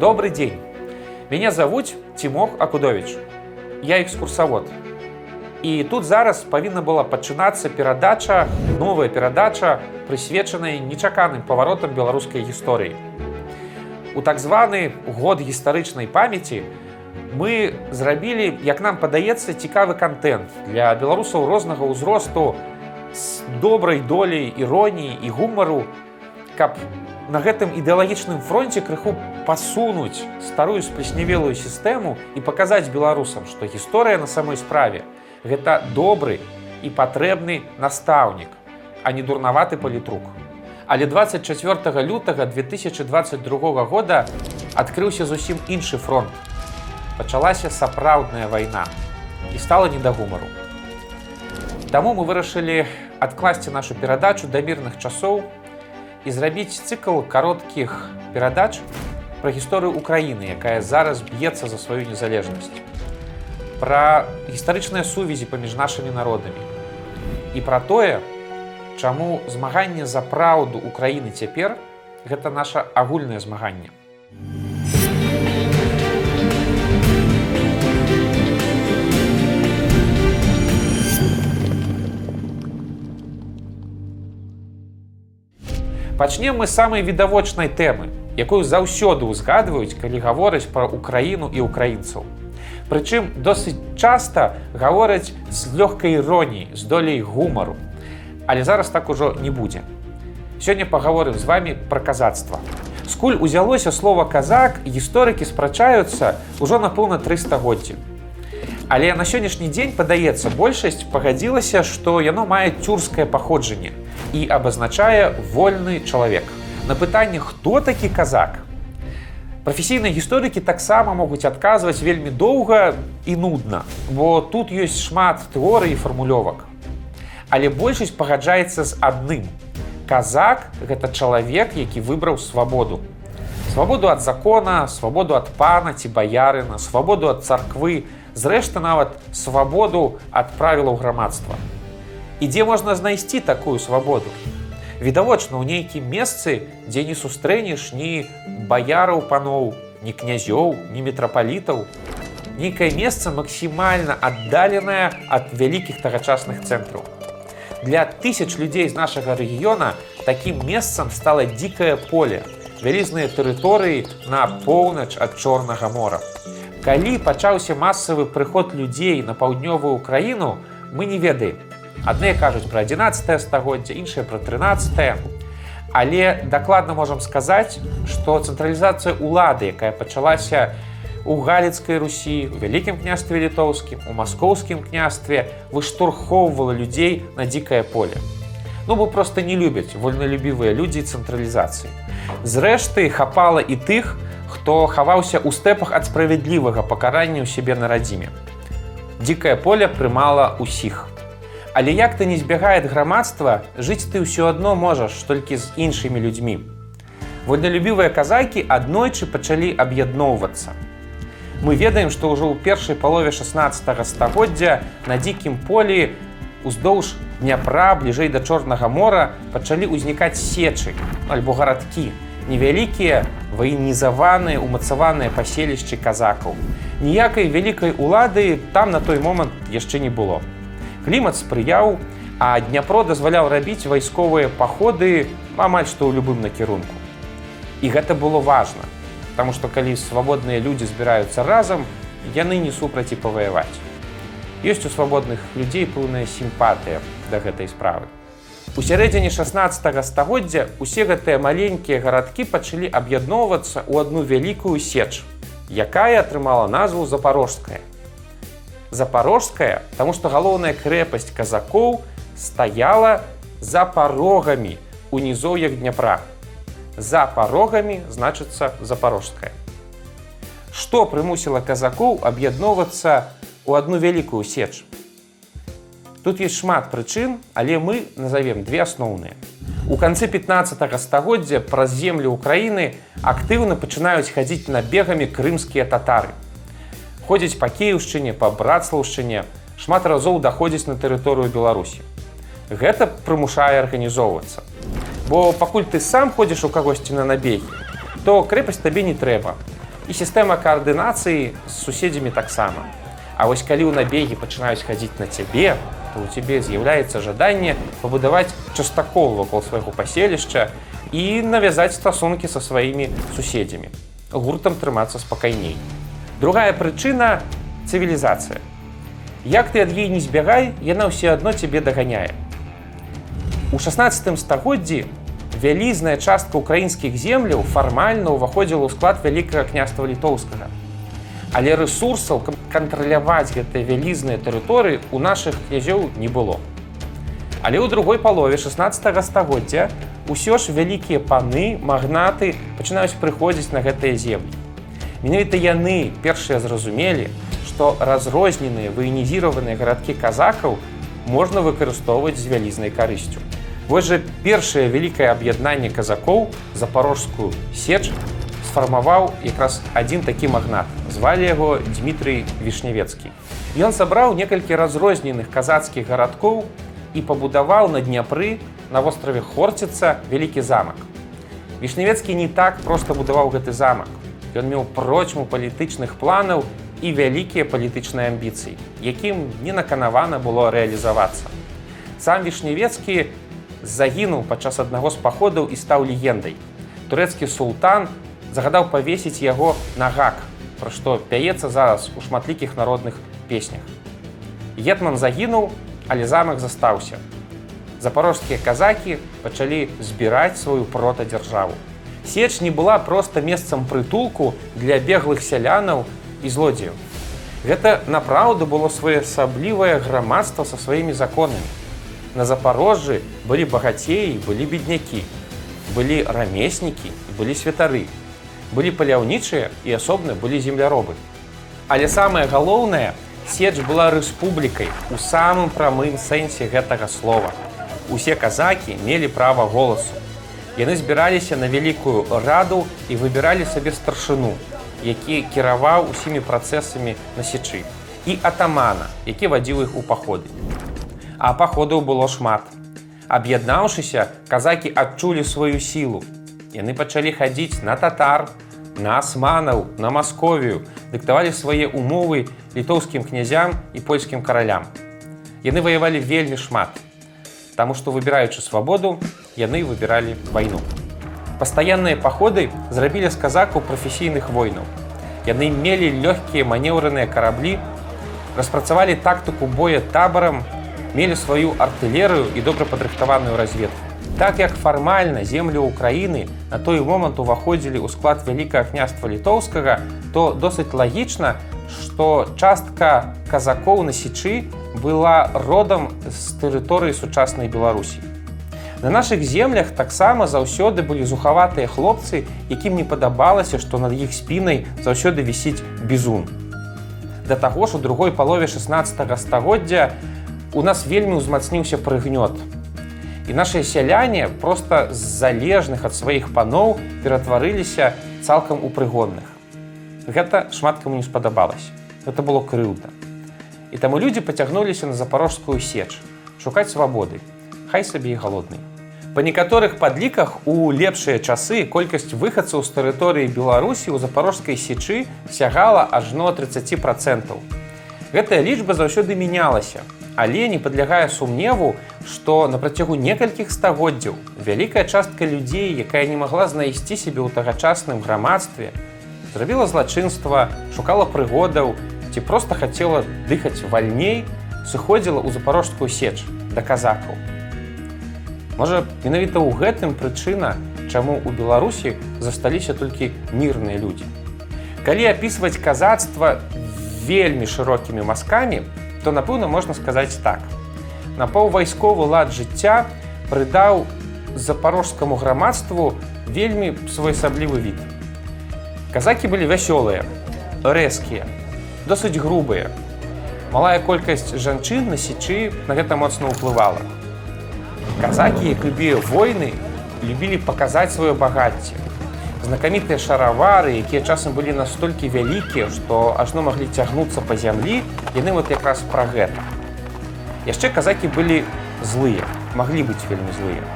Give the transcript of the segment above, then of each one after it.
Добрый день. Меня зовут Тимох Акудович. Я экскурсовод. І тут зараз павінна была пачынацца перадача, новая перадача, прысвечаная нечаканым паваротам беларускай гісторыі. У так званы год гістарычнай памяці мы зрабілі, як нам падаецца цікавы контент для беларусаў рознага ўзросту з добрай долей іроніі і гумару, каб на гэтым ідэалагічным фронте крыху пасунуць старую сплеснявелую сістэму і паказаць беларусам, што гісторыя на самой справе гэта добры і патрэбны настаўнік, а не дурнаваты палітрук. Але 24 лютага 2022 года адкрыўся зусім іншы фронт. Пачалася сапраўдная вайна і стала не да гумару. Таму мы вырашылі адкласці нашу перадачу да мірных часоў і зрабіць цыкл кароткіх перадач пра гісторыю Украіны, якая зараз б'ецца за сваю незалежнасць. Пра гістарычныя сувязі паміж нашымі народамі. І пра тое, чаму змаганне за праўду Украіны цяпер гэта наша агульнае змаганне. Пачнем мы самай відавочнай тэмы, якую заўсёды ўзгадваюць, калі гавораць пра Украіну і украінцаў. Прычым досыць часта гавораць з лёгкай іроніі, з долей гумару. Але зараз так ужо не будзе. Сёння пагаворым з вами пра казацтва. Скуль узялося слова казак, гісторыкі спрачаюцца ўжо на поўна 300годдзі. Але на сённяшні дзень падаецца большасць пагадзілася, што яно мае цюрскае паходжанне і абазначае вольны чалавек. На пытанне, хто такі казак? Прафесійныя гісторыкі таксама могуць адказваць вельмі доўга і нудна, бо тут ёсць шмат тэорый і фармулёвак. Але большасць пагаджаецца з адным. Казак гэта чалавек, які выбраў свабоду. Свабоду ад закона, свабоду ад пана ці баярына, свабоду ад царквы, зрэшты нават свабоду ад правілаў грамадства і дзе можна знайсці такую свабоду. Відавочна, у нейкім месцы, дзе не сустрэнеш ні баяраў паноў, ні князёў, ні метрапалітаў. Нейкае месца максімальна аддаленае ад вялікіх тагачасных цэнтраў. Для тысяч людзей з нашага рэгіёна такім месцам стала дзікае поле, вялізныя тэрыторыі на поўнач ад чорнага мора. Калі пачаўся масавы прыход людзей на паўднёвую краіну, мы не ведаем, Адныя кажуць пра 11 стагоддзя, іншыя пра 13. Але дакладна можам сказаць, што цэнтралізацыя ўлады, якая пачалася у галіцкай Русі, у вялікім княстве літоўскім, у маскоўскім княстве выштурхоўвала людзей на дзікае поле. Ну бо проста не любяць вольналюбівыя людзі цэнтралізацыі. Зрэшты, хапала і тых, хто хаваўся ў стэпах ад справядлівага пакарання ў сябе на радзіме. Дзікае поле прымала ўсіх. Але як ты не збягае грамадства, жыць ты ўсё адно можаш толькі з іншымі людзьмі. Вольналюбівыя казакі аднойчы пачалі аб'ядноўвацца. Мы ведаем, што ўжо ў першай палове 16 стагоддзя на дзікім полі уздоўж дняпра бліжэй да чорнага мора пачалі ўзнікаць сечы альбо гарадкі, невялікія ваенізаваныя умацаваныя паселішчы казакаў. Ніякай вялікай улады там на той момант яшчэ не было клімат спрыяў, а Дняпро дазваляў рабіць вайсковыя паходы амаль што ў любым накірунку. І гэта было важна, Таму што калі свабодныя людзі збіраюцца разам, яны не супраці паваяваць. Ёсць у свабодных людзей пэўная сімпатыя да гэтай справы. У сярэдзіне 16 стагоддзя усе гэтыя маленькія гарадкі пачалі аб'ядноўвацца ў адну вялікую сеч, якая атрымала назву запорожская запорожская тому что галоўная крэпасць казакоў стаяла за парогамі у нізоўях дняпра. За парогамі значыцца запорожская. Что прымусіла казакоў аб'ядноўвацца у одну вялікую сеч тут есть шмат прычын але мы назовем две асноўныя. У канцы 15 стагоддзя праз землю украіны актыўна пачынаюць хадзіць набегамі крымскія татары ходзіць па кіеўшчыне па братслаўшчыне шмат разоў даходзіць на тэрыторыю беларусі гэта прымушае арганізоўвацца бо пакуль ты сам ходзіш у кагосьці на набегі то крэпасць табе не трэба і сістэма каардынацыі з суседзямі таксама. А вось калі ў набегі пачынаюць хадзіць на цябе, то у цябе з'яўляецца жаданне пабудаваць частакол вакол свайго паселішча і навязаць стасункі са сваімі суседзямі. гуртам трымацца спакайней. Другая прычына цывілізацыя. Як ты ад ей не збягай, яна ўсё адно цябе даганяе. У 16 стагоддзі вялізная частка украінскіх земляў фармальна ўваходзіла ў склад вялікага княства літоўскага. Але рэсурсаў, каб кантраляваць гэтыя вялізныя тэрыторыі у нашых князёў не было. Але ў другой палове 16 стагоддзя ўсё ж вялікія паны, магнаты пачынаюць прыходзіць на гэтыя землі. Менавіта яны першыя зразумелі, што разрозненыя ваенізіраваныя гарадкі казакаў можна выкарыстоўваць з вялізнай карысцю. Вось жа першае вялікае аб'яднанне казакоў запорожскую сеч сфармаваў якраз адзін такі магнат. звалі яго Дмітрый Вішнявецкі. Ён сабраў некалькі разрозненых казацкіх гарадкоў і пабудаваў на дняпры на востраве Хорціца вялікі замак. Вішнявецкі не так проста будаваў гэты замак. Ён меў прочму палітычных планаў і вялікія палітычныя амбіцыі, якім не наканавана было рэалізавацца. Сам вішнявецкі загінуў падчас аднаго з паходаў і стаў легендай. Турэцкі султан загадаў павесіць яго на гак, пра што пяецца зараз у шматлікіх народных песнях. Гетман загінуў, але замак застаўся. Запорожскія казакі пачалі збіраць сваю протадзяржаву. Сеч не была проста месцам прытулку для беглых сялянаў і злодзеяў. Гэта напраўду было своеасаблівае грамадства са сваімі законамі на запорожжы былі багацеі былі беднякі былі рамеснікі былі святары. Былі паляўнічыя і асобна былі земляробы але самае галоўнае сеч была рэспублікай у самым прамым сэнсе гэтага слова. Усе казакі мелі права голасу яны збіраліся на вялікую раду і выбіралі сабе старшыну які кіраваў усімі працэсамі на сечы і атамана які вадзіў іх у паходы а паходаў было шмат. Аб'яднаўшыся, казакі адчулі сваю сілу. Яны пачалі хадзіць на татар, на асманаў, на масковію, дыктавалі свае умовы літоўскім князям і польскім каралям. Яны ваявалі вельмі шмат. Таму што выбіраючы свабоду, яны выбіралі вайну. Пастаянныя паходы зрабілі з казаку прафесійных войнаў. Яны мелі лёгкія манеўраныя караблі, распрацавалі тактыку боя табарам мелі сваю артылерыю і добра падрыхтаваную разведку. Так як фармальна землю Украіны на той момант уваходзілі ў склад вялікага княства літоўскага, то досыць лагічна, што частка казакоў на сечы была родам з тэрыторыі сучаснай Беларусі. На нашых землях таксама заўсёды былі зухаватыя хлопцы, якім не падабалася, што над іх спінай заўсёды вісіць бізун. Да таго ж у другой палове 16 стагоддзя у нас вельмі ўзмацніўся прыгнёт. І нашыя сяляне проста з залежных ад сваіх паноў ператварыліся цалкам у прыгонных. Гэта шмат каму не спадабалася. Гэта было крыўда. І таму людзі пацягнуліся на запорожскую сеч, шукаць свабоды, хай сабе і галодны. Па некаторых падліках у лепшыя часы колькасць выхадцаў з тэрыторыі Беларусі ў запорожскай сечы сягала ажно 30 процентаў. Гэтая лічба заўсёды мянялася, але не падлягае сумневу, што на працягу некалькіх стагоддзяў вялікая частка людзей, якая не магла знайсці сябе ў тагачасным грамадстве, зрабіла злачынства, шукала прыгодаў ці проста хацела дыхаць вальней, сыходзіла ў запорожскую сеч да казакаў. Можа, менавіта ў гэтым прычына, чаму ў Беларусі засталіся толькі мірныя людзі. Калі апісваць казацтва вельмі шырокімі мазкамі, то напэўна можна сказаць так. На паўвайсковы лад жыцця прыдаў запорожскаму грамадству вельмі своеасаблівы від. Казакі былі вясёлыя, рэзкія, досыць грубыя. Малая колькасць жанчын на сечы на гэта моцна ўплывала. Казакі, як любія войны, любілі паказаць сваё багацце. Знакамітыя шаравары, якія часам былі настолькі вялікія, што ажно маглі цягнуцца па зямлі, яны вот якраз пра гэта. Яшчэ казакі былі злыя, маглі быць вельмі злыя.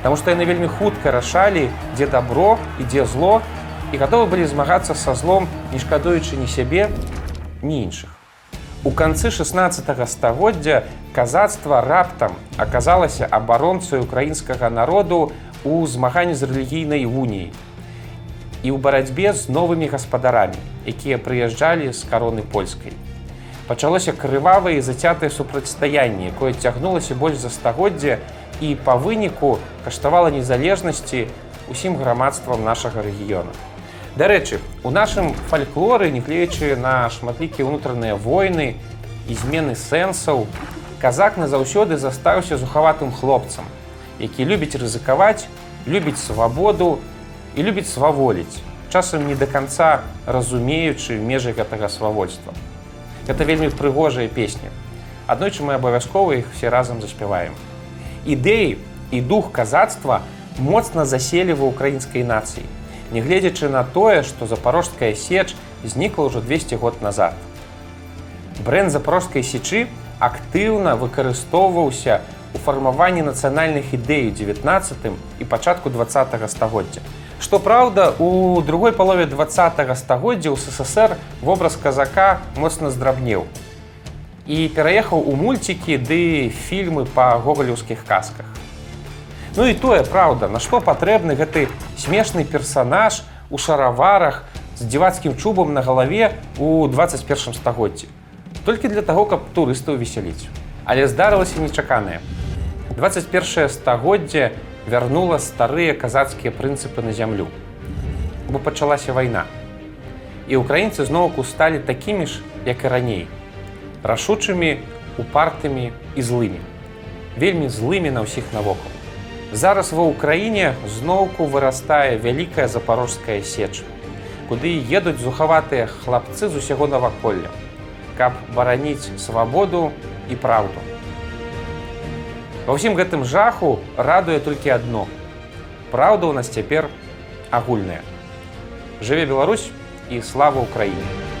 Таму што яны вельмі хутка рашалі, дзе дабро і дзе зло і гатовы былі змагацца са злом, не шкадуючы ні сябе, ні іншых. У канцы 16 стагоддзя казацтва раптам аказалася абаронцаю украінскага народу у змаганні з рэлігійнай уніяй і ў барацьбе з новымі гаспадарамі, якія прыязджалі з кароны польскай. Пачалося крывавае і зацятае супрацьстаянне, якое цягнулася больш за стагоддзя і па выніку каштавала незалежнасці усім грамадствам нашага рэгіёна. Дарэчы, у нашым фальклоры, нягледзячы на шматлікія ўнутраныя войны і змены сэнсаў, казак назаўсёды застаўся зухаватым хлопцам, які любіць рызыкаваць, любіць свабоду і любіць сваволіць, часам не да канца разумеючы межы гэтага свавольства. Гэта вельмі прыгожая песня. Аднойчы мы абавязкова іх все разам заспяваем. Ідэі і дух казацтва моцна заселі ва украінскай нацыі, нягледзячы на тое, што запорожская сеч знікла ўжо 200 год назад. Бренд запорожскай сечы актыўна выкарыстоўваўся у фармаванні нацыянальных ідэй у 19 і пачатку два стагоддзя. Што праўда, у другой палове два стагоддзя ў ССР вобраз казака моцна здрабнеў і пераехаў у мульцікі ды фільмы па гогалеўскіх казках. Ну і тое праўда, на што патрэбны гэты смешны персанаж у шараварах з дзівацкім чубам на галаве у 21 стагоддзі. Толькі для таго, каб турыстаў весяліць. Але здарылася нечаканае. 21 стагоддзе вярнула старыя казацкія прынцыпы на зямлю. Бо пачалася вайна. І ўкраінцы зноўку сталі такімі ж, як і раней рашучымі, упартымі і злымі. Вельмі злымі на ўсіх навокал. Зараз ва ўкраіне зноўку вырастае вялікая запорожская сеч, куды едуць зухаватыя хлапцы з усяго наваколля, каб бараніць свабоду і праўду. Ва ўсім гэтым жаху радуе толькі адно. Праўда ў нас цяпер агульная. Жыве Беларусь і слава ўкраіне.